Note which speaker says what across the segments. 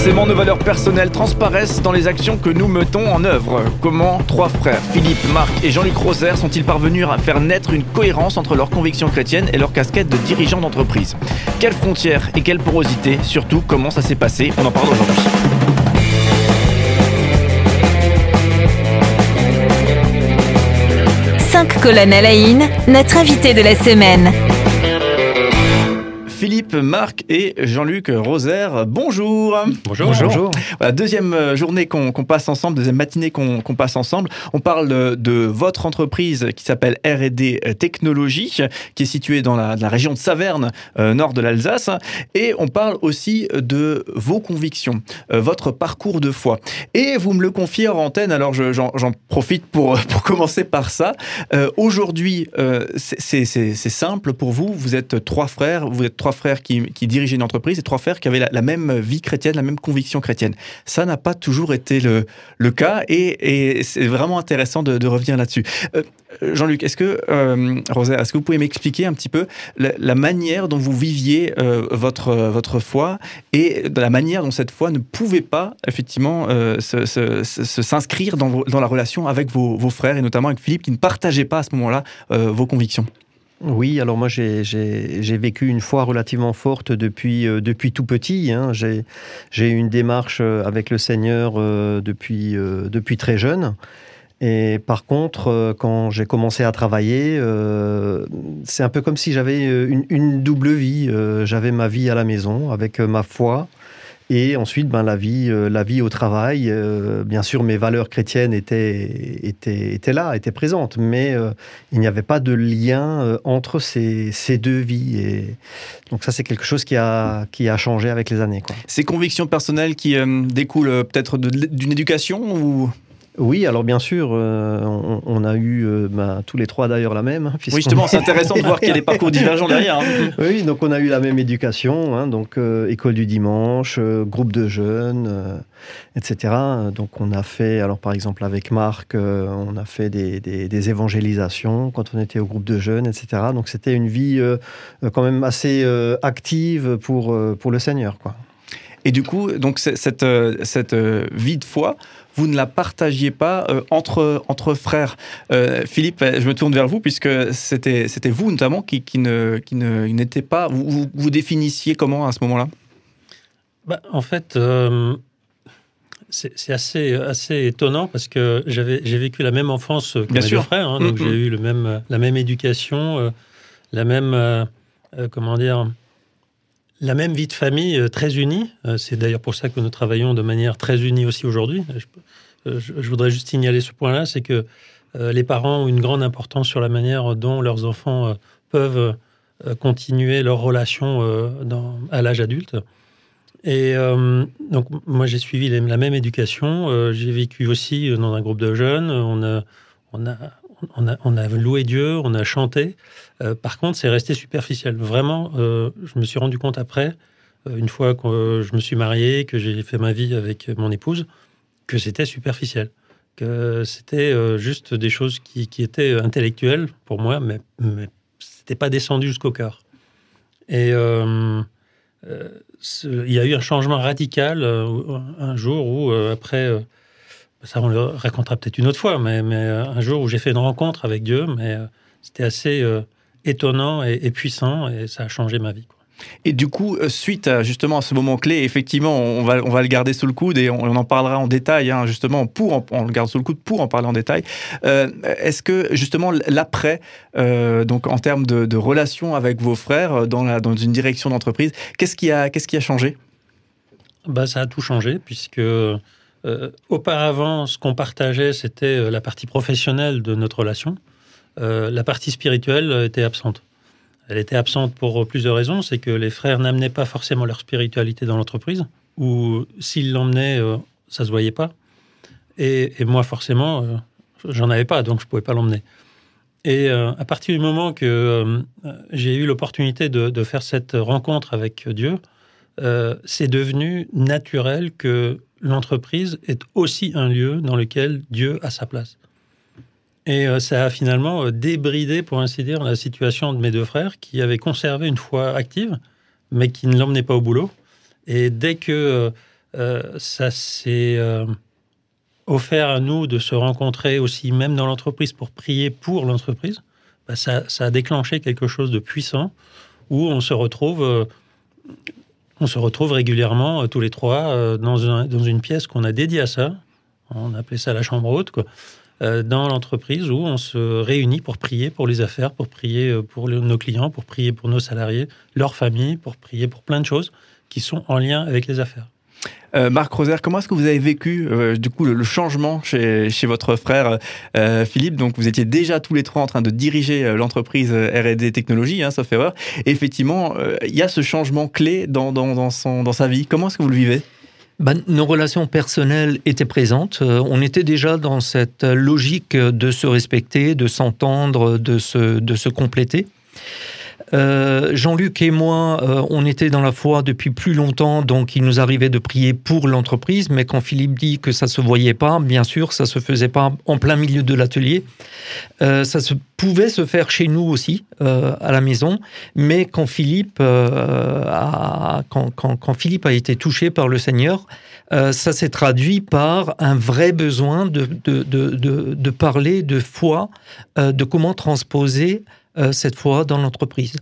Speaker 1: Forcément, nos valeurs personnelles transparaissent dans les actions que nous mettons en œuvre. Comment trois frères, Philippe, Marc et Jean-Luc Roser, sont-ils parvenus à faire naître une cohérence entre leurs convictions chrétiennes et leur casquette de dirigeants d'entreprise? Quelles frontières et quelle porosité Surtout, comment ça s'est passé? On en parle aujourd'hui.
Speaker 2: Cinq colonnes à la in, notre invité de la semaine.
Speaker 1: Philippe, Marc et Jean-Luc Roser. Bonjour.
Speaker 3: Bonjour. Bonjour.
Speaker 1: Voilà, deuxième euh, journée qu'on passe ensemble, deuxième matinée qu'on passe ensemble. On parle de, votre entreprise qui s'appelle R&D Technologie, qui est située dans la, région de Saverne, euh, nord de l'Alsace. Et on parle aussi de vos convictions, euh, votre parcours de foi. Et vous me le confiez en antenne, alors j'en profite pour, pour commencer par ça. Aujourd'hui, c'est simple pour vous. Vous êtes trois frères, vous êtes trois frères qui, dirigeaient une entreprise et trois frères qui avaient la, même vie chrétienne, la même conviction chrétienne. Ça n'a pas toujours été le, cas et, c'est vraiment intéressant de, revenir là-dessus. Euh, Jean-Luc, est-ce que, euh, est-ce que vous pouvez m'expliquer un petit peu la, manière dont vous viviez euh, votre, votre foi et la manière dont cette foi ne pouvait pas effectivement s'inscrire dans, la relation avec vos, vos, frères et notamment avec Philippe qui ne partageait pas à ce moment-là vos convictions?
Speaker 3: Oui, alors moi j'ai vécu une foi relativement forte depuis, euh, depuis tout petit. Hein. J'ai eu une démarche euh, avec le Seigneur euh, depuis, depuis très jeune. Et par contre, quand j'ai commencé à travailler, c'est un peu comme si j'avais une, double vie. j'avais ma vie à la maison avec ma foi et ensuite, ben, la, vie, euh, la vie au travail, euh, bien sûr, mes valeurs chrétiennes étaient, étaient, étaient là, étaient présentes, mais euh, il n'y avait pas de lien entre ces, ces, deux vies. Donc ça, c'est quelque chose qui a, qui a changé avec les années.
Speaker 1: Ces convictions personnelles qui découlent peut-être d'une éducation ou
Speaker 3: oui, alors bien sûr, euh, on, a eu euh, bah, tous les trois d'ailleurs la même. Hein,
Speaker 1: oui, justement, c'est intéressant de voir qu'il y a des parcours divergents derrière. Hein.
Speaker 3: Oui, donc on a eu la même éducation, hein, donc euh, école du dimanche, groupe de jeunes, etc. Donc on a fait, alors par exemple avec Marc, on a fait des, des, évangélisations quand on était au groupe de jeunes, etc. Donc c'était une vie quand même assez active pour, pour le Seigneur, quoi.
Speaker 1: Et du coup, donc cette, cette vie de foi, vous ne la partagiez pas euh, entre, entre frères. Euh, Philippe, je me tourne vers vous, puisque c'était vous notamment qui, qui ne qui n'était pas. Vous, vous, définissiez comment à ce moment-là?
Speaker 4: Bah, En fait. Euh, c'est assez, assez étonnant parce que j'ai vécu la même enfance que mes deux frères. Hein, donc mm, j'ai mm. eu le même, la même éducation, la même, comment dire, la même vie de famille euh, très unie. Euh, c'est d'ailleurs pour ça que nous travaillons de manière très unie aussi aujourd'hui. Je, euh, voudrais juste signaler ce point-là, c'est que les parents ont une grande importance sur la manière dont leurs enfants peuvent continuer leur relation à l'âge adulte. Et donc, moi, j'ai suivi la même éducation. j'ai vécu aussi dans un groupe de jeunes. On a, on a, on a, loué Dieu, on a chanté. Euh, par contre, c'est resté superficiel. Vraiment, euh, je me suis rendu compte après, euh, une fois que je me suis marié, que j'ai fait ma vie avec mon épouse, que c'était superficiel. Que c'était juste des choses qui, étaient intellectuelles pour moi, mais, mais c'était pas descendu jusqu'au cœur. Et il y a eu un changement radical un jour où, après, ça on le racontera peut-être une autre fois, mais, mais un jour où j'ai fait une rencontre avec Dieu, mais c'était assez étonnant et, puissant et ça a changé ma vie.
Speaker 1: Et du coup, euh, suite à justement à ce moment clé, effectivement, on va, on va le garder sous le coude et on, en parlera en détail, hein, justement, pour on le garde sous le coude pour en parler en détail. Euh, est-ce que justement l'après, euh, donc en termes de, de relation avec vos frères dans, la, dans une direction d'entreprise, qu'est-ce qui a, qu'est-ce qui a changé?
Speaker 4: Bah, ça a tout changé puisque auparavant, ce qu'on partageait, c'était la partie professionnelle de notre relation. Euh, la partie spirituelle était absente. Elle était absente pour plusieurs raisons. C'est que les frères n'amenaient pas forcément leur spiritualité dans l'entreprise, ou s'ils l'emmenaient, euh, ça se voyait pas. Et, moi, forcément, euh, j'en avais pas, donc je pouvais pas l'emmener. Et à partir du moment que j'ai eu l'opportunité de, faire cette rencontre avec Dieu, c'est devenu naturel que l'entreprise est aussi un lieu dans lequel Dieu a sa place. Et euh, ça a finalement euh, débridé, pour ainsi dire, la situation de mes deux frères qui avaient conservé une foi active, mais qui ne l'emmenaient pas au boulot. Et dès que ça s'est offert à nous de se rencontrer aussi, même dans l'entreprise, pour prier pour l'entreprise. Bah, ça, a déclenché quelque chose de puissant où on se retrouve on se retrouve régulièrement, euh, tous les trois, euh, dans, une pièce qu'on a dédiée à ça. On appelait ça la chambre haute. Euh, dans l'entreprise où on se réunit pour prier pour les affaires, pour prier pour nos clients, pour prier pour nos salariés, leurs familles, pour prier pour plein de choses qui sont en lien avec les affaires.
Speaker 1: Euh, Marc Rosaire, comment est-ce que vous avez vécu euh, du coup le, changement chez, chez, votre frère euh, Philippe? Donc vous étiez déjà tous les trois en train de diriger l'entreprise R&D Technologies, hein, sauf erreur. Effectivement, il y a ce changement clé dans, dans, dans, son, dans sa vie. Comment est-ce que vous le vivez?
Speaker 5: Ben, nos relations personnelles étaient présentes. on était déjà dans cette logique de se respecter, de s'entendre, de se, de se compléter. Euh, Jean-Luc et moi, euh, on était dans la foi depuis plus longtemps, donc il nous arrivait de prier pour l'entreprise, mais quand Philippe dit que ça se voyait pas, bien sûr, ça se faisait pas en plein milieu de l'atelier. Euh, ça se pouvait se faire chez nous aussi, à la maison, mais quand Philippe, a, quand, quand, quand, Philippe a été touché par le Seigneur, ça s'est traduit par un vrai besoin de, de, de, de parler de foi, de comment transposer euh, cette fois dans l'entreprise.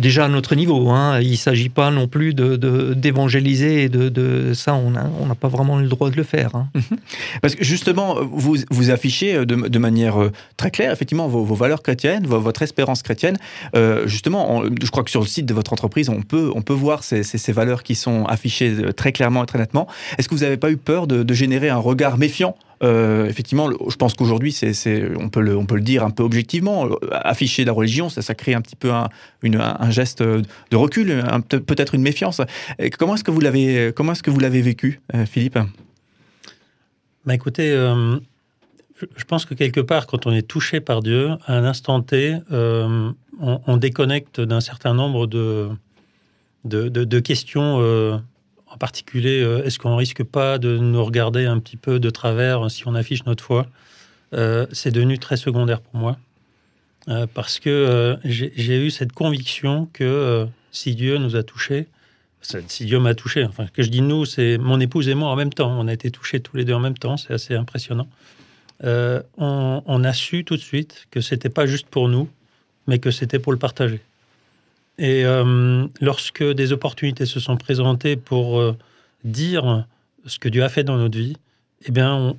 Speaker 5: Déjà à notre niveau, hein, il ne s'agit pas non plus d'évangéliser, de, de, ça, on n'a pas vraiment le droit de le faire. Hein.
Speaker 1: Mhm. Parce que justement, vous, affichez de, de manière euh, très claire, effectivement, vos, valeurs chrétiennes, votre espérance chrétienne. Euh, justement, je crois que sur le site de votre entreprise, on peut, voir ces, valeurs qui sont affichées très clairement et très nettement. Est-ce que vous n'avez pas eu peur de, générer un regard méfiant euh, effectivement, je pense qu'aujourd'hui, c'est, on, peut le, dire un peu objectivement, euh, afficher la religion, ça, crée un petit peu un, geste de recul, peut-être une méfiance. comment est-ce que vous l'avez, comment est-ce que vous l'avez vécu, euh, Philippe?
Speaker 4: Bah écoutez, je pense que quelque part, quand on est touché par Dieu, à un instant T, on, on, déconnecte d'un certain nombre de questions en particulier, euh, est-ce qu'on risque pas de nous regarder un petit peu de travers si on affiche notre foi? Euh, C'est devenu très secondaire pour moi. Euh, parce que j'ai eu cette conviction que si Dieu nous a touchés, si Dieu m'a touché, enfin, que je dis nous, c'est mon épouse et moi en même temps. On a été touchés tous les deux en même temps, c'est assez impressionnant. On, on, a su tout de suite que c'était pas juste pour nous, mais que c'était pour le partager. Et euh, lorsque des opportunités se sont présentées pour euh, dire ce que Dieu a fait dans notre vie, eh bien,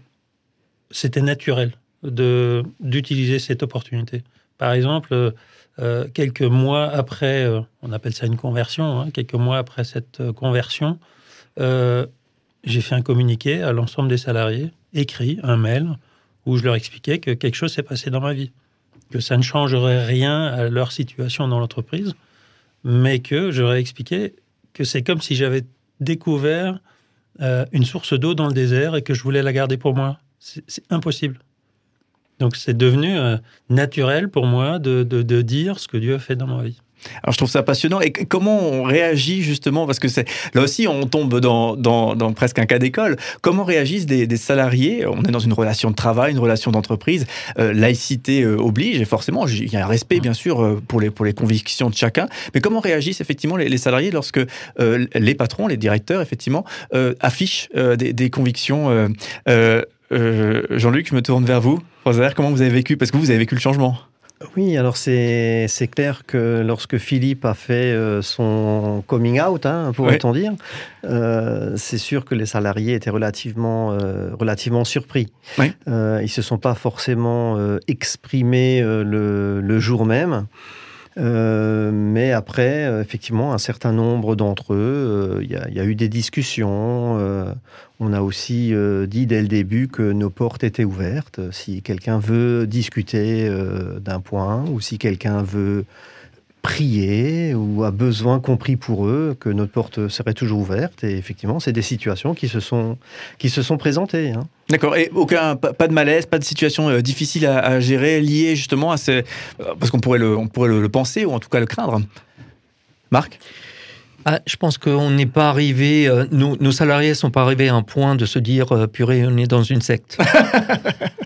Speaker 4: c'était naturel d'utiliser cette opportunité. Par exemple, euh, quelques mois après, on appelle ça une conversion, hein, quelques mois après cette conversion, j'ai fait un communiqué à l'ensemble des salariés, écrit un mail, où je leur expliquais que quelque chose s'est passé dans ma vie, que ça ne changerait rien à leur situation dans l'entreprise, mais que j'aurais expliqué que c'est comme si j'avais découvert euh, une source d'eau dans le désert et que je voulais la garder pour moi. C'est impossible. Donc c'est devenu euh, naturel pour moi de, de, dire ce que Dieu a fait dans ma vie.
Speaker 1: Alors je trouve ça passionnant. Et comment on réagit justement Parce que c'est là aussi on tombe dans, dans, presque un cas d'école. Comment réagissent des, salariés? On est dans une relation de travail, une relation d'entreprise. Euh, laïcité euh, oblige et forcément il y a un respect bien sûr euh, pour les, pour les convictions de chacun. Mais comment réagissent effectivement les, salariés lorsque les patrons, les directeurs effectivement affichent des, convictions Jean-Luc, je me tourne vers vous. Comment vous avez vécu? Parce que vous avez vécu le changement.
Speaker 3: Oui, alors c'est clair que lorsque Philippe a fait euh, son coming out, hein, pourrait-on dire, euh, c'est sûr que les salariés étaient relativement, euh, relativement surpris. ils ne se sont pas forcément exprimés le, le, jour même. Euh, mais après, euh, effectivement, un certain nombre d'entre eux, il euh, y, a eu des discussions. on a aussi dit dès le début que nos portes étaient ouvertes. Si quelqu'un veut discuter d'un point ou si quelqu'un veut prier ou a besoin compris pour eux, que notre porte serait toujours ouverte. Et effectivement, c'est des situations qui se sont, qui se sont présentées. Hein.
Speaker 1: D'accord. Et aucun, pas de malaise, pas de situation euh, difficile à, gérer, liée justement à ces... Euh, parce qu'on pourrait, le, on pourrait le, penser ou en tout cas le craindre. Marc?
Speaker 5: Ah, je pense qu'on n'est pas arrivé, euh, nos, salariés ne sont pas arrivés à un point de se dire purée, on est dans une secte.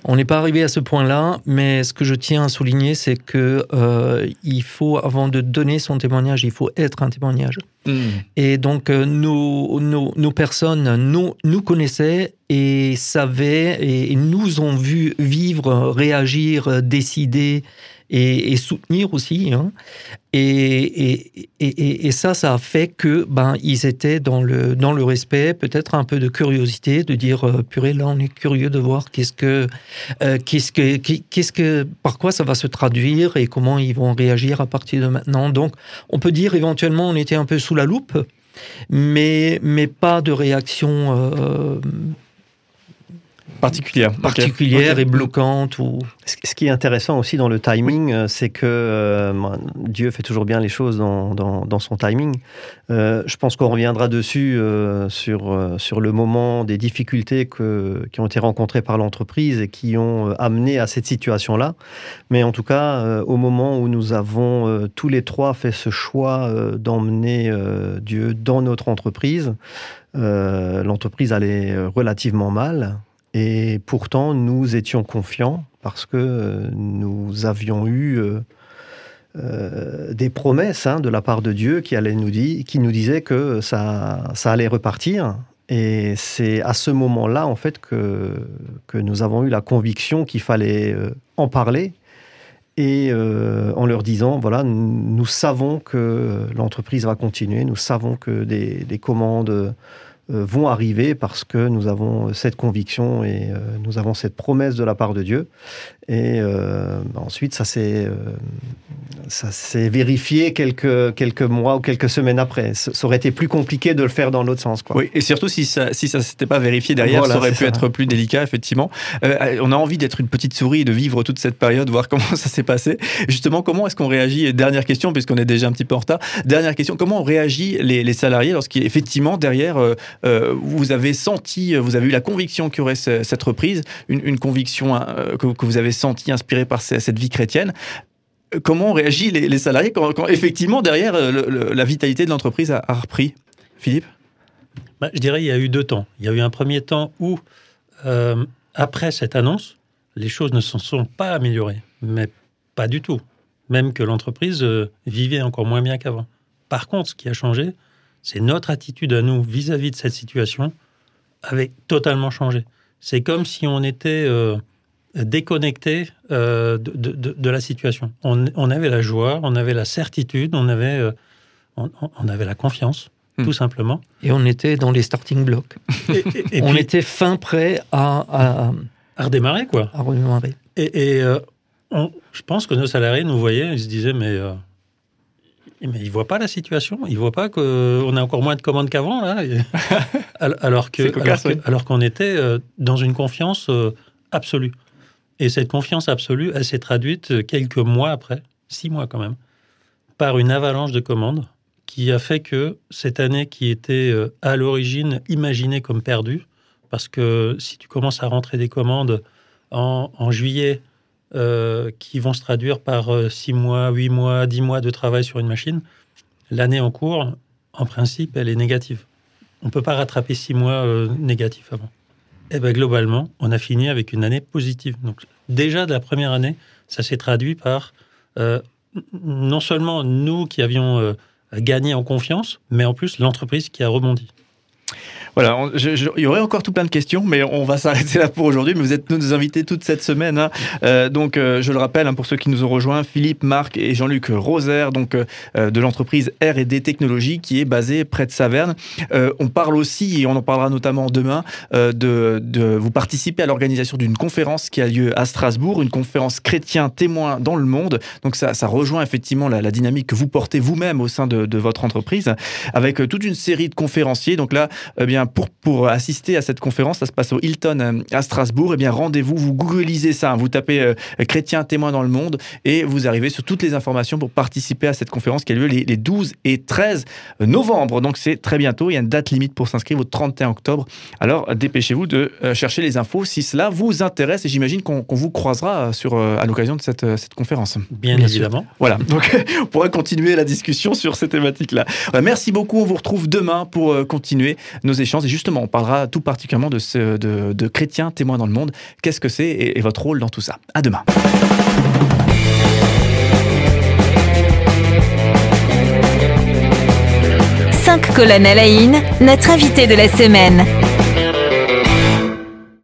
Speaker 5: On n'est pas arrivé à ce point-là, mais ce que je tiens à souligner, c'est que euh, il faut, avant de donner son témoignage, il faut être un témoignage. Hmm. Et donc, euh, nos, nos, personnes nous, nous connaissaient et savaient et nous ont vu vivre, réagir, décider et, soutenir aussi. Hein. Et, et, et, ça, ça a fait que ben ils étaient dans le dans le respect, peut-être un peu de curiosité, de dire euh, purée là on est curieux de voir qu'est-ce que euh, qu'est-ce que qu'est-ce que par quoi ça va se traduire et comment ils vont réagir à partir de maintenant. Donc on peut dire éventuellement on était un peu sous la loupe, mais mais pas de réaction. Euh,
Speaker 1: particulière,
Speaker 5: particulière et bloquante. Ou...
Speaker 3: Ce qui est intéressant aussi dans le timing, euh, c'est que euh, Dieu fait toujours bien les choses dans, dans, son timing. Euh, je pense qu'on reviendra dessus sur, sur le moment des difficultés que, qui ont été rencontrées par l'entreprise et qui ont amené à cette situation-là. Mais en tout cas, au moment où nous avons tous les trois fait ce choix d'emmener Dieu dans notre entreprise, l'entreprise allait relativement mal. Et pourtant, nous étions confiants parce que euh, nous avions eu euh, euh, des promesses hein, de la part de Dieu qui, allait nous dire, qui nous disaient que ça, ça allait repartir. Et c'est à ce moment-là, en fait, que, que nous avons eu la conviction qu'il fallait en parler. Et en leur disant, voilà, nous savons que l'entreprise va continuer, nous savons que des, des commandes vont arriver parce que nous avons cette conviction et euh, nous avons cette promesse de la part de Dieu. Et euh, bah, ensuite, ça s'est ça s'est vérifié quelques quelques mois ou quelques semaines après. Ça aurait été plus compliqué de le faire dans l'autre sens. Quoi.
Speaker 1: Oui, et surtout si ça si ça s'était pas vérifié derrière, ça aurait pu être plus délicat effectivement. on a envie d'être une petite souris et de vivre toute cette période, voir comment ça s'est passé. Justement, comment est-ce qu'on réagit? Dernière question, puisqu'on est déjà un petit peu en retard. Dernière question, comment on réagit les, les salariés lorsqu'effectivement derrière euh, vous avez senti, vous avez eu la conviction qu'il y aurait cette reprise, une, conviction euh, que, vous avez senti inspirée par cette vie chrétienne. Comment ont réagi les, salariés quand, effectivement derrière la vitalité de l'entreprise a, repris Philippe?
Speaker 4: Bah, Je dirais il y a eu deux temps. Il y a eu un premier temps où, euh, après cette annonce, les choses ne se sont pas améliorées, mais pas du tout. Même que l'entreprise vivait encore moins bien qu'avant. Par contre, ce qui a changé, c'est notre attitude à nous vis-à-vis de cette situation avait totalement changé. C'est comme si on était euh, déconnecté euh, de, la situation. On, avait la joie, on avait la certitude, on avait, euh, on, avait la confiance, hmm. tout simplement.
Speaker 5: Et on était dans les starting blocks. Et, on était fin prêt à,
Speaker 4: à, redémarrer, quoi.
Speaker 5: À redémarrer.
Speaker 4: Et, je pense que nos salariés nous voyaient, ils se disaient, mais mais ils ne voient pas la situation. Ils ne voient pas qu'on a encore moins de commandes qu'avant, là. alors que, alors qu'on était euh, dans une confiance euh, absolue. Et cette confiance absolue, elle s'est traduite euh, quelques mois après, six mois quand même, par une avalanche de commandes qui a fait que cette année qui était à l'origine imaginée comme perdue, parce que si tu commences à rentrer des commandes en, juillet, euh, qui vont se traduire par 6 euh, mois, 8 mois, 10 mois de travail sur une machine, l'année en cours, en principe, elle est négative. On ne peut pas rattraper 6 mois euh, négatifs avant. Eh bien globalement, on a fini avec une année positive. Déjà de la première année, ça s'est traduit par non seulement nous qui avions gagné en confiance, mais en plus l'entreprise qui a rebondi.
Speaker 1: Voilà, il y aurait encore tout plein de questions, mais on va s'arrêter là pour aujourd'hui. Mais vous êtes nos invités toute cette semaine. Hein. Euh, donc, euh, je le rappelle, hein, pour ceux qui nous ont rejoints, Philippe, Marc et Jean-Luc Roser, donc euh, de l'entreprise R&D Technologies, qui est basée près de Saverne. on parle aussi, et on en parlera notamment demain, de, de, vous participer à l'organisation d'une conférence qui a lieu à Strasbourg, une conférence chrétien témoin dans le monde. Donc, ça, ça rejoint effectivement la, la, dynamique que vous portez vous-même au sein de, de, votre entreprise, avec toute une série de conférenciers. Donc là, eh bien, pour, pour assister à cette conférence, ça se passe au Hilton euh, à Strasbourg, et eh bien rendez-vous, vous googlisez ça, hein. vous tapez euh, chrétien témoin dans le monde et vous arrivez sur toutes les informations pour participer à cette conférence qui a lieu les, 12 et 13 novembre. Donc c'est très bientôt, il y a une date limite pour s'inscrire au 31 octobre. Alors dépêchez-vous de euh, chercher les infos si cela vous intéresse et j'imagine qu'on vous croisera sur, à l'occasion de cette, cette conférence.
Speaker 4: Bien, évidemment.
Speaker 1: Voilà, donc on pourra continuer la discussion sur ces thématiques-là. Merci beaucoup, on vous retrouve demain pour continuer nos échanges Et justement, on parlera tout particulièrement de, ce, de, chrétiens témoins dans le monde. Qu'est-ce que c'est et, et votre rôle dans tout ça? À demain.
Speaker 2: Cinq colonnes à la notre invité de la semaine.